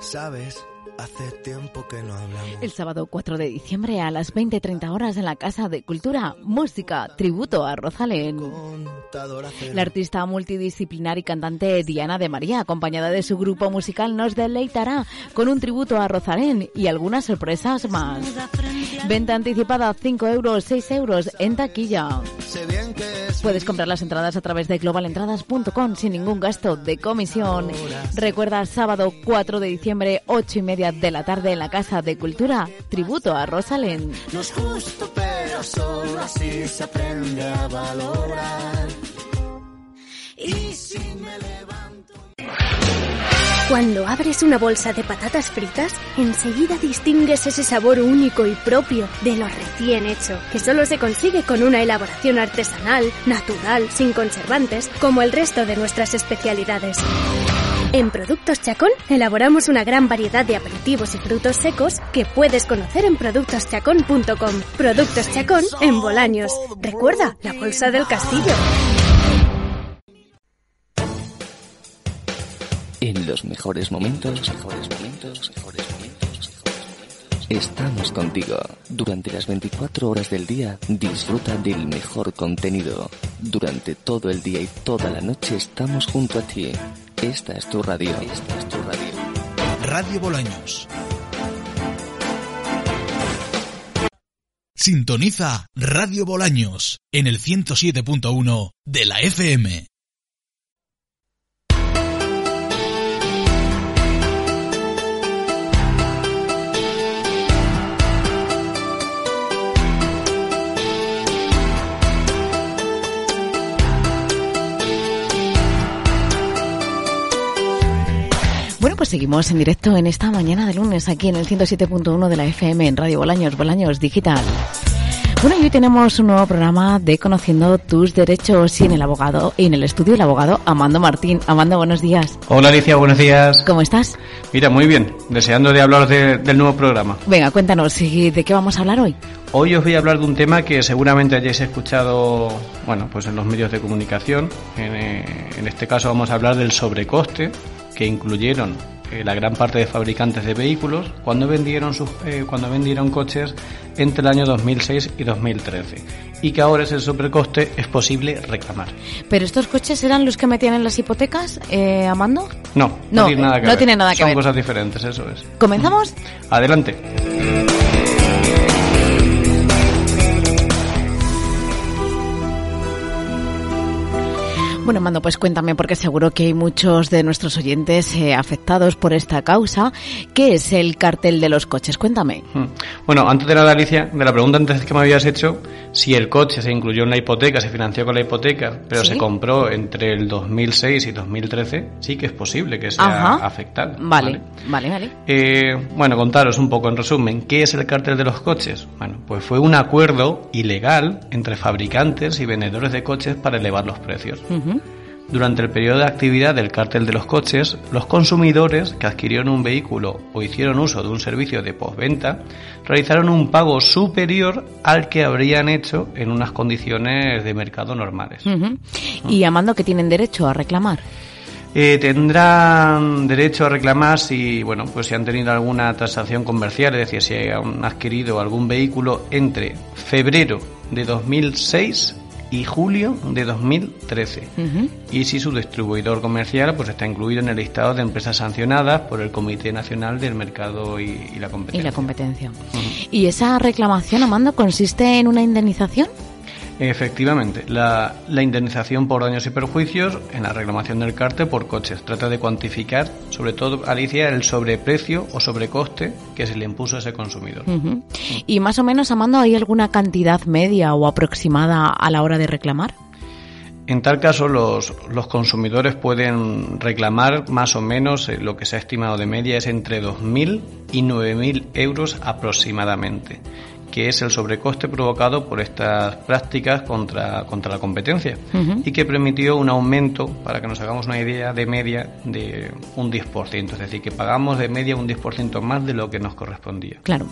Sabes, hace tiempo que no hablamos. El sábado 4 de diciembre a las 20.30 horas en la Casa de Cultura, música, tributo a Rosalén. La artista multidisciplinar y cantante Diana de María, acompañada de su grupo musical, nos deleitará con un tributo a Rosalén y algunas sorpresas más. Venta anticipada 5 euros, 6 euros en taquilla. Puedes comprar las entradas a través de globalentradas.com sin ningún gasto de comisión. Recuerda, sábado 4 de diciembre, 8 y media de la tarde en la Casa de Cultura, tributo a Rosalén. no es justo, pero solo así se aprende a valorar. Y si me levanto. Cuando abres una bolsa de patatas fritas, enseguida distingues ese sabor único y propio de lo recién hecho, que solo se consigue con una elaboración artesanal, natural, sin conservantes, como el resto de nuestras especialidades. En Productos Chacón elaboramos una gran variedad de aperitivos y frutos secos que puedes conocer en productoschacón.com. Productos Chacón en Bolaños. Recuerda, la bolsa del castillo. En los mejores momentos, mejores momentos, mejores momentos, estamos contigo. Durante las 24 horas del día, disfruta del mejor contenido. Durante todo el día y toda la noche estamos junto a ti. Esta es tu radio. Esta es tu radio. Radio Bolaños. Sintoniza Radio Bolaños en el 107.1 de la FM. Bueno, pues seguimos en directo en esta mañana de lunes aquí en el 107.1 de la FM en Radio Bolaños, Bolaños Digital. Bueno, y hoy tenemos un nuevo programa de Conociendo tus Derechos y en el abogado, y en el estudio el abogado Amando Martín. Amando, buenos días. Hola Alicia, buenos días. ¿Cómo estás? Mira, muy bien, deseando de hablar de- del nuevo programa. Venga, cuéntanos, ¿y ¿de qué vamos a hablar hoy? Hoy os voy a hablar de un tema que seguramente hayáis escuchado, bueno, pues en los medios de comunicación. En, eh, en este caso vamos a hablar del sobrecoste que incluyeron eh, la gran parte de fabricantes de vehículos cuando vendieron sus, eh, cuando vendieron coches entre el año 2006 y 2013 y que ahora ese sobrecoste es posible reclamar. ¿Pero estos coches eran los que metían en las hipotecas, eh, Amando? No, no, No, tiene nada que no ver. tiene nada que Son ver. cosas diferentes, eso es. ¿Comenzamos? Adelante. Bueno, Amando, pues cuéntame, porque seguro que hay muchos de nuestros oyentes eh, afectados por esta causa. ¿Qué es el cartel de los coches? Cuéntame. Mm. Bueno, antes de nada, Alicia, de la pregunta antes que me habías hecho, si el coche se incluyó en la hipoteca, se financió con la hipoteca, pero Sí. se compró entre el 2006 y 2013, sí que es posible que sea Ajá. afectado. Vale, vale, vale. Eh, bueno, contaros un poco en resumen, ¿qué es el cartel de los coches? Bueno, pues fue un acuerdo ilegal entre fabricantes y vendedores de coches para elevar los precios. Ujú. Durante el periodo de actividad del cártel de los coches, los consumidores que adquirieron un vehículo o hicieron uso de un servicio de postventa realizaron un pago superior al que habrían hecho en unas condiciones de mercado normales. Ujú. Y Amando, que tienen derecho a reclamar. Eh, tendrán derecho a reclamar si, bueno, pues si han tenido alguna transacción comercial, es decir, si han adquirido algún vehículo entre febrero de 2006 y julio de 2013 Ujú. y si su distribuidor comercial pues está incluido en el listado de empresas sancionadas por el Comité Nacional del Mercado y, y la Y Competencia. la competencia. ¿Y esa reclamación, Amando, consiste en una indemnización? Efectivamente, la, la indemnización por daños y perjuicios en la reclamación del cártel por coches trata de cuantificar, sobre todo, Alicia, el sobreprecio o sobrecoste que se le impuso a ese consumidor. ¿Y más o menos, Amando, hay alguna cantidad media o aproximada a la hora de reclamar? En tal caso, los, los consumidores pueden reclamar más o menos eh, lo que se ha estimado de media es entre 2.000 y 9.000 euros aproximadamente, que es el sobrecoste provocado por estas prácticas contra, contra la competencia y que permitió un aumento, para que nos hagamos una idea, de media de un 10%, es decir, que pagamos de media un 10% más de lo que nos correspondía. Claro.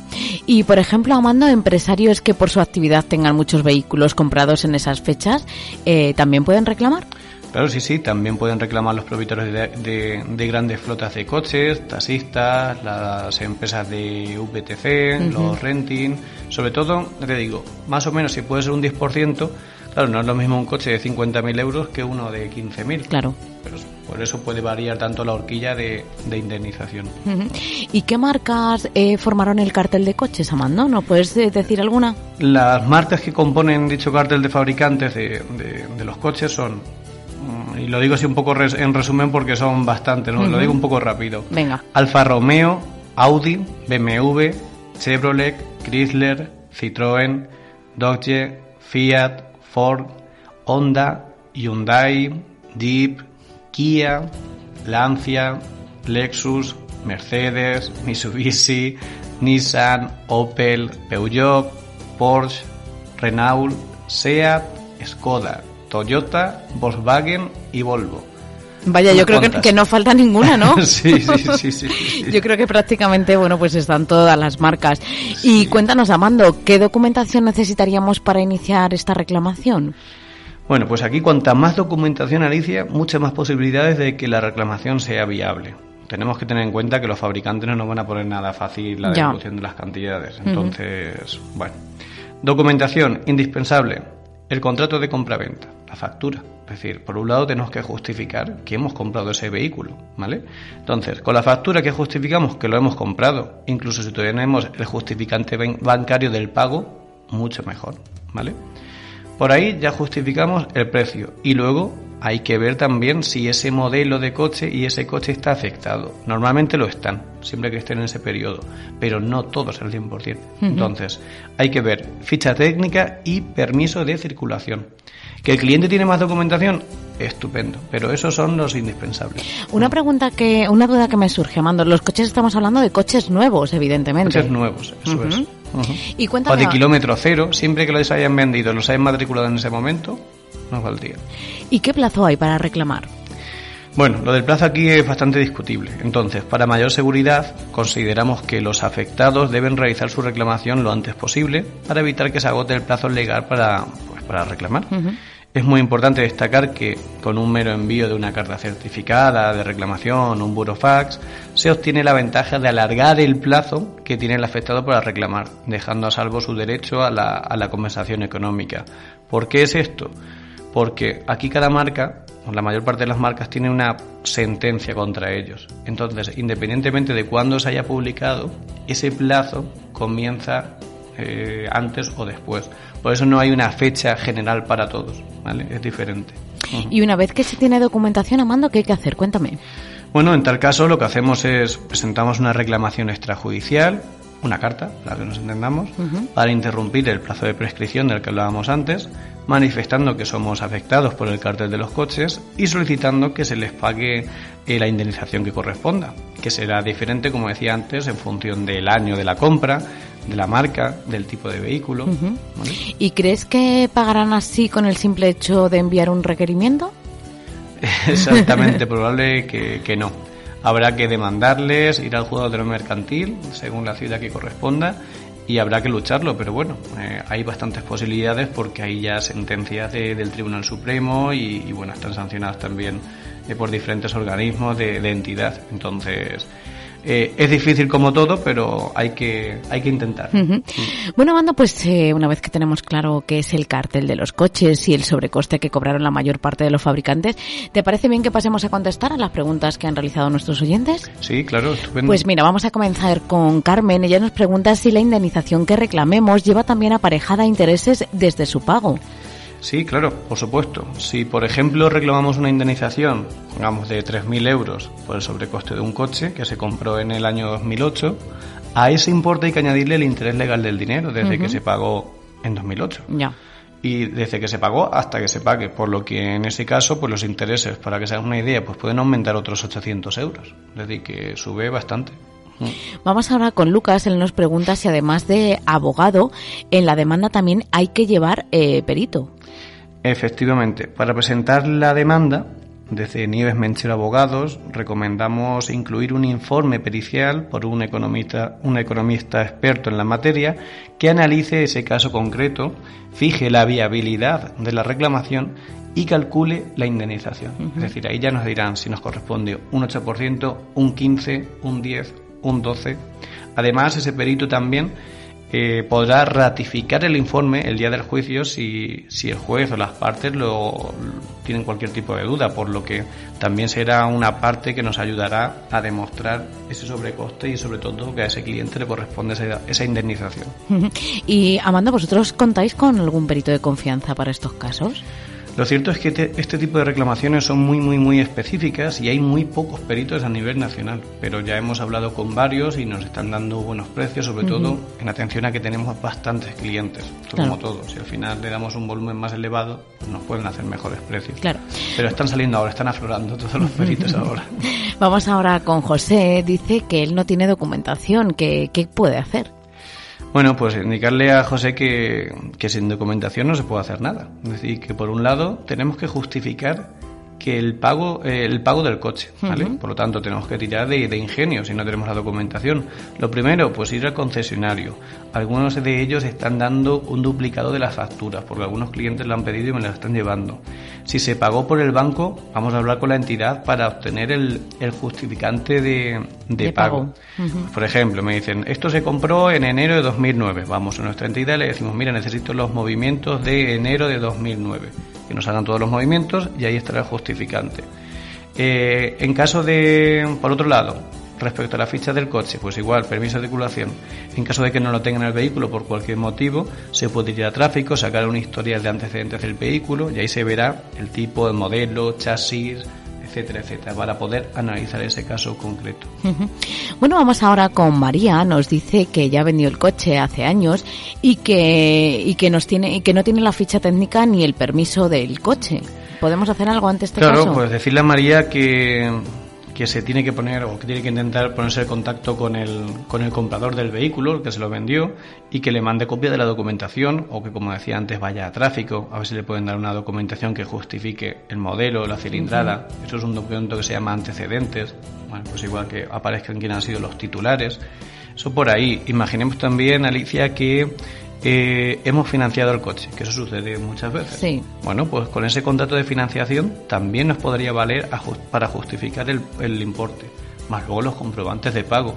Y, por ejemplo, Amando, empresarios que por su actividad tengan muchos vehículos comprados en esas fechas, eh, ¿también pueden reclamar? Claro, sí, sí, también pueden reclamar los propietarios de, de, grandes flotas de coches, taxistas, las empresas de VTC, los renting, sobre todo, te digo, más o menos si puede ser un 10%, claro, no es lo mismo un coche de 50.000 euros que uno de 15.000. Claro. Pero por eso puede variar tanto la horquilla de, indemnización. ¿Y qué marcas eh, formaron el cartel de coches, Amando? ¿No puedes eh, decir alguna? Las marcas que componen dicho cartel de fabricantes de, de los coches son y lo digo así un poco en resumen porque son bastantes, ¿no? lo digo un poco rápido. Venga. Alfa Romeo, Audi, BMW, Chevrolet, Chrysler, Citroën, Dodge, Fiat, Ford, Honda, Hyundai, Jeep, Kia, Lancia, Lexus, Mercedes, Mitsubishi, Nissan, Opel, Peugeot, Porsche, Renault, Seat, Skoda, Toyota, Volkswagen y Volvo. Vaya, yo creo que, no falta ninguna, ¿no? sí, sí, sí, sí, Yo creo que prácticamente, bueno, pues están todas las marcas. Y cuéntanos, Amando, ¿qué documentación necesitaríamos para iniciar esta reclamación? Bueno, pues aquí cuanta más documentación, Alicia, muchas más posibilidades de que la reclamación sea viable. Tenemos que tener en cuenta que los fabricantes no nos van a poner nada fácil la devolución de las cantidades. Entonces, bueno. Documentación indispensable. El contrato de compraventa, la factura. Es decir, por un lado tenemos que justificar que hemos comprado ese vehículo, ¿vale? Entonces, con la factura que justificamos que lo hemos comprado, incluso si tenemos el justificante bancario del pago, mucho mejor, ¿vale? Por ahí ya justificamos el precio y luego hay que ver también si ese modelo de coche y ese coche está afectado. Normalmente lo están, siempre que estén en ese periodo, pero no todos al 100%. Entonces, hay que ver ficha técnica y permiso de circulación. ¿Que el cliente tiene más documentación? Estupendo, pero esos son los indispensables. Una pregunta que, una duda que me surge, Amando. Los coches estamos hablando de coches nuevos, evidentemente. Coches nuevos, eso es. Y o de kilómetro cero, siempre que los hayan vendido, los hayan matriculado en ese momento, nos valdría. ¿Y qué plazo hay para reclamar? Bueno, lo del plazo aquí es bastante discutible. Entonces, para mayor seguridad, consideramos que los afectados deben realizar su reclamación lo antes posible para evitar que se agote el plazo legal para, pues, para reclamar. Es muy importante destacar que con un mero envío de una carta certificada de reclamación o un burofax se obtiene la ventaja de alargar el plazo que tiene el afectado para reclamar, dejando a salvo su derecho a la, a la compensación económica. ¿Por qué es esto? Porque aquí cada marca, la mayor parte de las marcas, tiene una sentencia contra ellos. Entonces, independientemente de cuándo se haya publicado, ese plazo comienza eh, antes o después. Por eso no hay una fecha general para todos, ¿vale? Es diferente. Y una vez que se tiene documentación, Amando, ¿qué hay que hacer? Cuéntame. Bueno, en tal caso lo que hacemos es presentamos una reclamación extrajudicial, una carta, para que nos entendamos, para interrumpir el plazo de prescripción del que hablábamos antes, manifestando que somos afectados por el cartel de los coches y solicitando que se les pague eh, la indemnización que corresponda, que será diferente, como decía antes, en función del año de la compra, de la marca, del tipo de vehículo. ¿Y crees que pagarán así con el simple hecho de enviar un requerimiento? Exactamente, probable que, que, no. Habrá que demandarles, ir al juzgado de lo mercantil, según la ciudad que corresponda, y habrá que lucharlo, pero bueno, eh, hay bastantes posibilidades porque hay ya sentencias del Tribunal Supremo y, bueno, están sancionadas también eh, por diferentes organismos de, de entidad. Entonces, eh, es difícil como todo, pero hay que, hay que intentar. Bueno, Amanda, pues eh, una vez que tenemos claro qué es el cartel de los coches y el sobrecoste que cobraron la mayor parte de los fabricantes, ¿te parece bien que pasemos a contestar a las preguntas que han realizado nuestros oyentes? Sí, claro, estupendo. Pues mira, vamos a comenzar con Carmen. Ella nos pregunta si la indemnización que reclamemos lleva también aparejada intereses desde su pago. Sí, claro, por supuesto. Si, por ejemplo, reclamamos una indemnización, pongamos de 3.000 euros por el sobrecoste de un coche que se compró en el año 2008, a ese importe hay que añadirle el interés legal del dinero desde que se pagó en 2008. Ya. Y desde que se pagó hasta que se pague, por lo que en ese caso, pues los intereses, para que se hagan una idea, pues pueden aumentar otros 800 euros. Es decir, que sube bastante. Vamos ahora con Lucas. Él nos pregunta si además de abogado, en la demanda también hay que llevar eh, perito. Efectivamente, para presentar la demanda, desde Nieves Menchero Abogados recomendamos incluir un informe pericial por un economista, un economista experto en la materia que analice ese caso concreto, fije la viabilidad de la reclamación y calcule la indemnización. Es decir, ahí ya nos dirán si nos corresponde un 8%, un 15%, un 10%, un 12%. Además, ese perito también eh, podrá ratificar el informe el día del juicio si, si el juez o las partes lo, tienen cualquier tipo de duda, por lo que también será una parte que nos ayudará a demostrar ese sobrecoste y sobre todo que a ese cliente le corresponde esa, esa indemnización. Y Amanda, ¿vosotros contáis con algún perito de confianza para estos casos? Lo cierto es que este tipo de reclamaciones son muy, muy, muy específicas y hay muy pocos peritos a nivel nacional, pero ya hemos hablado con varios y nos están dando buenos precios, sobre todo en atención a que tenemos bastantes clientes, como todos. Si al final le damos un volumen más elevado, pues nos pueden hacer mejores precios. Claro. Pero están saliendo ahora, están aflorando todos los peritos ahora. Vamos ahora con José. Dice que él no tiene documentación. ¿Qué, qué puede hacer? Bueno, pues indicarle a José que, que sin documentación no se puede hacer nada. Es decir, que por un lado tenemos que justificar que el pago, eh, el pago del coche, ¿vale? Por lo tanto, tenemos que tirar de, de, ingenio si no tenemos la documentación. Lo primero, pues ir al concesionario. Algunos de ellos están dando un duplicado de las facturas, porque algunos clientes lo han pedido y me las están llevando. Si se pagó por el banco, vamos a hablar con la entidad para obtener el, el justificante de, de, de pago. pago. Por ejemplo, me dicen, esto se compró en enero de 2009. Vamos a nuestra entidad y le decimos, mira, necesito los movimientos de enero de 2009 que nos hagan todos los movimientos y ahí estará el justificante. Eh, en caso de, por otro lado, respecto a la ficha del coche, pues igual, permiso de circulación. En caso de que no lo tengan el vehículo por cualquier motivo, se puede ir a tráfico, sacar un historial de antecedentes del vehículo y ahí se verá el tipo, el modelo, chasis, etcétera, etcétera, para poder analizar ese caso concreto. Bueno, vamos ahora con María. Nos dice que ya vendió el coche hace años y que y que nos tiene y que no tiene la ficha técnica ni el permiso del coche. ¿Podemos hacer algo ante este claro, caso? Claro, pues decirle a María que que se tiene que poner o que tiene que intentar ponerse en contacto con el, con el comprador del vehículo, el que se lo vendió, y que le mande copia de la documentación o que, como decía antes, vaya a tráfico, a ver si le pueden dar una documentación que justifique el modelo, la cilindrada. Uh -huh. Eso es un documento que se llama antecedentes, bueno, pues igual que aparezcan quiénes han sido los titulares. Eso por ahí. Imaginemos también, Alicia, que eh, hemos financiado el coche, que eso sucede muchas veces. Sí. Bueno, pues con ese contrato de financiación también nos podría valer a just para justificar el, el, importe, más luego los comprobantes de pago.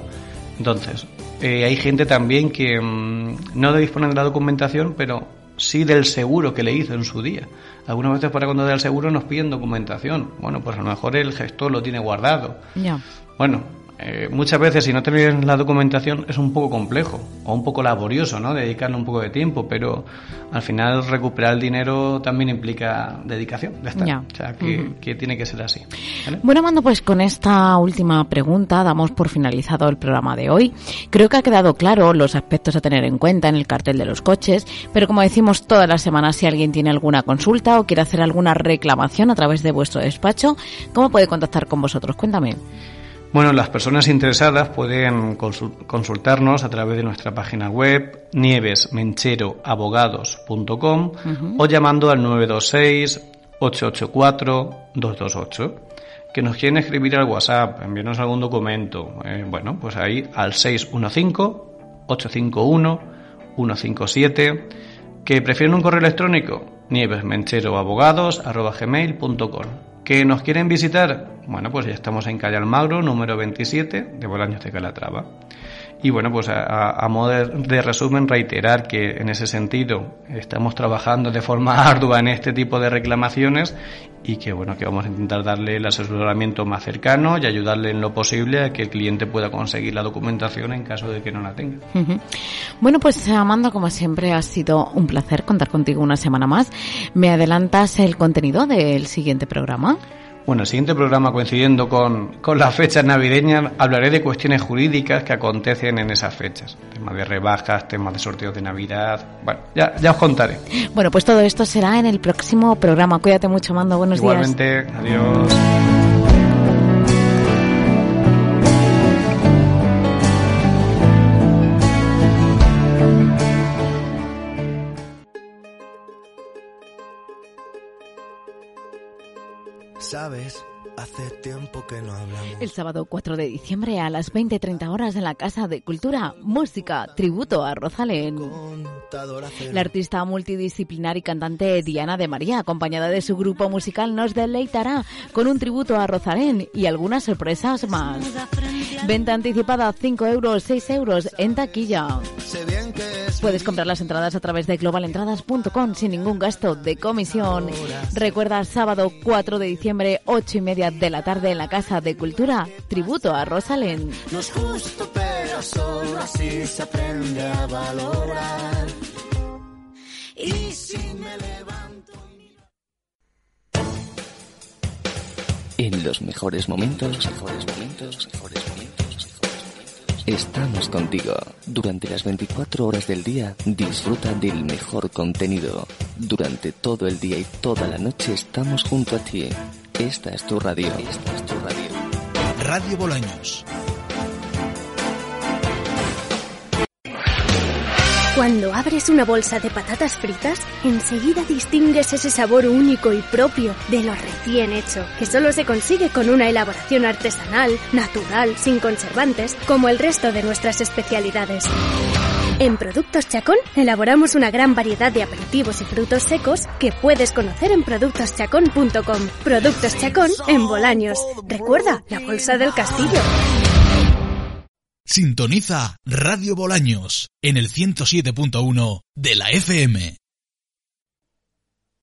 Entonces, eh, hay gente también que mmm, no dispone de la documentación, pero sí del seguro que le hizo en su día. Algunas veces para cuando da el seguro nos piden documentación. Bueno, pues a lo mejor el gestor lo tiene guardado. Ya. Bueno, eh, muchas veces si no tenéis la documentación es un poco complejo o un poco laborioso, ¿no? Dedicarle un poco de tiempo, pero al final recuperar el dinero también implica dedicación. Ya está. Ya. O sea, que, uh -huh. que, tiene que ser así. ¿vale? Bueno, Mando, pues con esta última pregunta damos por finalizado el programa de hoy. Creo que ha quedado claro los aspectos a tener en cuenta en el cartel de los coches, pero como decimos todas las semanas, si alguien tiene alguna consulta o quiere hacer alguna reclamación a través de vuestro despacho, ¿cómo puede contactar con vosotros? Cuéntame. Bueno, las personas interesadas pueden consultarnos a través de nuestra página web nievesmencheroabogados.com uh -huh. o llamando al 926 884 228 que nos quieren escribir al WhatsApp, enviarnos algún documento, eh, bueno, pues ahí al 615-851-157, que prefieren un correo electrónico, nievesmencheroabogados.gmail.com que nos quieren visitar, bueno, pues ya estamos en calle Almagro, número 27, de Bolaños de Calatrava. Y bueno, pues a, a, modo de resumen, reiterar que en ese sentido estamos trabajando de forma ardua en este tipo de reclamaciones y que bueno, que vamos a intentar darle el asesoramiento más cercano y ayudarle en lo posible a que el cliente pueda conseguir la documentación en caso de que no la tenga. Bueno, pues Amanda, como siempre, ha sido un placer contar contigo una semana más. ¿Me adelantas el contenido del siguiente programa? Bueno, el siguiente programa, coincidiendo con, con las fechas navideñas, hablaré de cuestiones jurídicas que acontecen en esas fechas. Temas de rebajas, temas de sorteos de Navidad. Bueno, ya, ya os contaré. Bueno, pues todo esto será en el próximo programa. Cuídate mucho, Mando. Buenos Igualmente, días. adiós. Sabes, hace tiempo que no hablamos. El sábado 4 de diciembre a las 20.30 horas en la Casa de Cultura, música, tributo a Rosalén. La artista multidisciplinar y cantante Diana de María, acompañada de su grupo musical, nos deleitará con un tributo a Rosalén y algunas sorpresas más. Venta anticipada 5 euros, 6 euros en taquilla. Puedes comprar las entradas a través de globalentradas.com sin ningún gasto de comisión. Recuerda, sábado 4 de diciembre, 8 y media de la tarde en la Casa de Cultura, tributo a Rosalén. No es justo, pero solo así se aprende a valorar. Y si me En los mejores momentos, mejores momentos, mejores momentos, estamos contigo. Durante las 24 horas del día, disfruta del mejor contenido. Durante todo el día y toda la noche estamos junto a ti. Esta es tu radio. Esta es tu radio. Radio Bolaños. Cuando abres una bolsa de patatas fritas, enseguida distingues ese sabor único y propio de lo recién hecho, que solo se consigue con una elaboración artesanal, natural, sin conservantes, como el resto de nuestras especialidades. En Productos Chacón elaboramos una gran variedad de aperitivos y frutos secos que puedes conocer en productoschacón.com. Productos Chacón en Bolaños. Recuerda, la bolsa del castillo. Sintoniza Radio Bolaños en el 107.1 de la FM.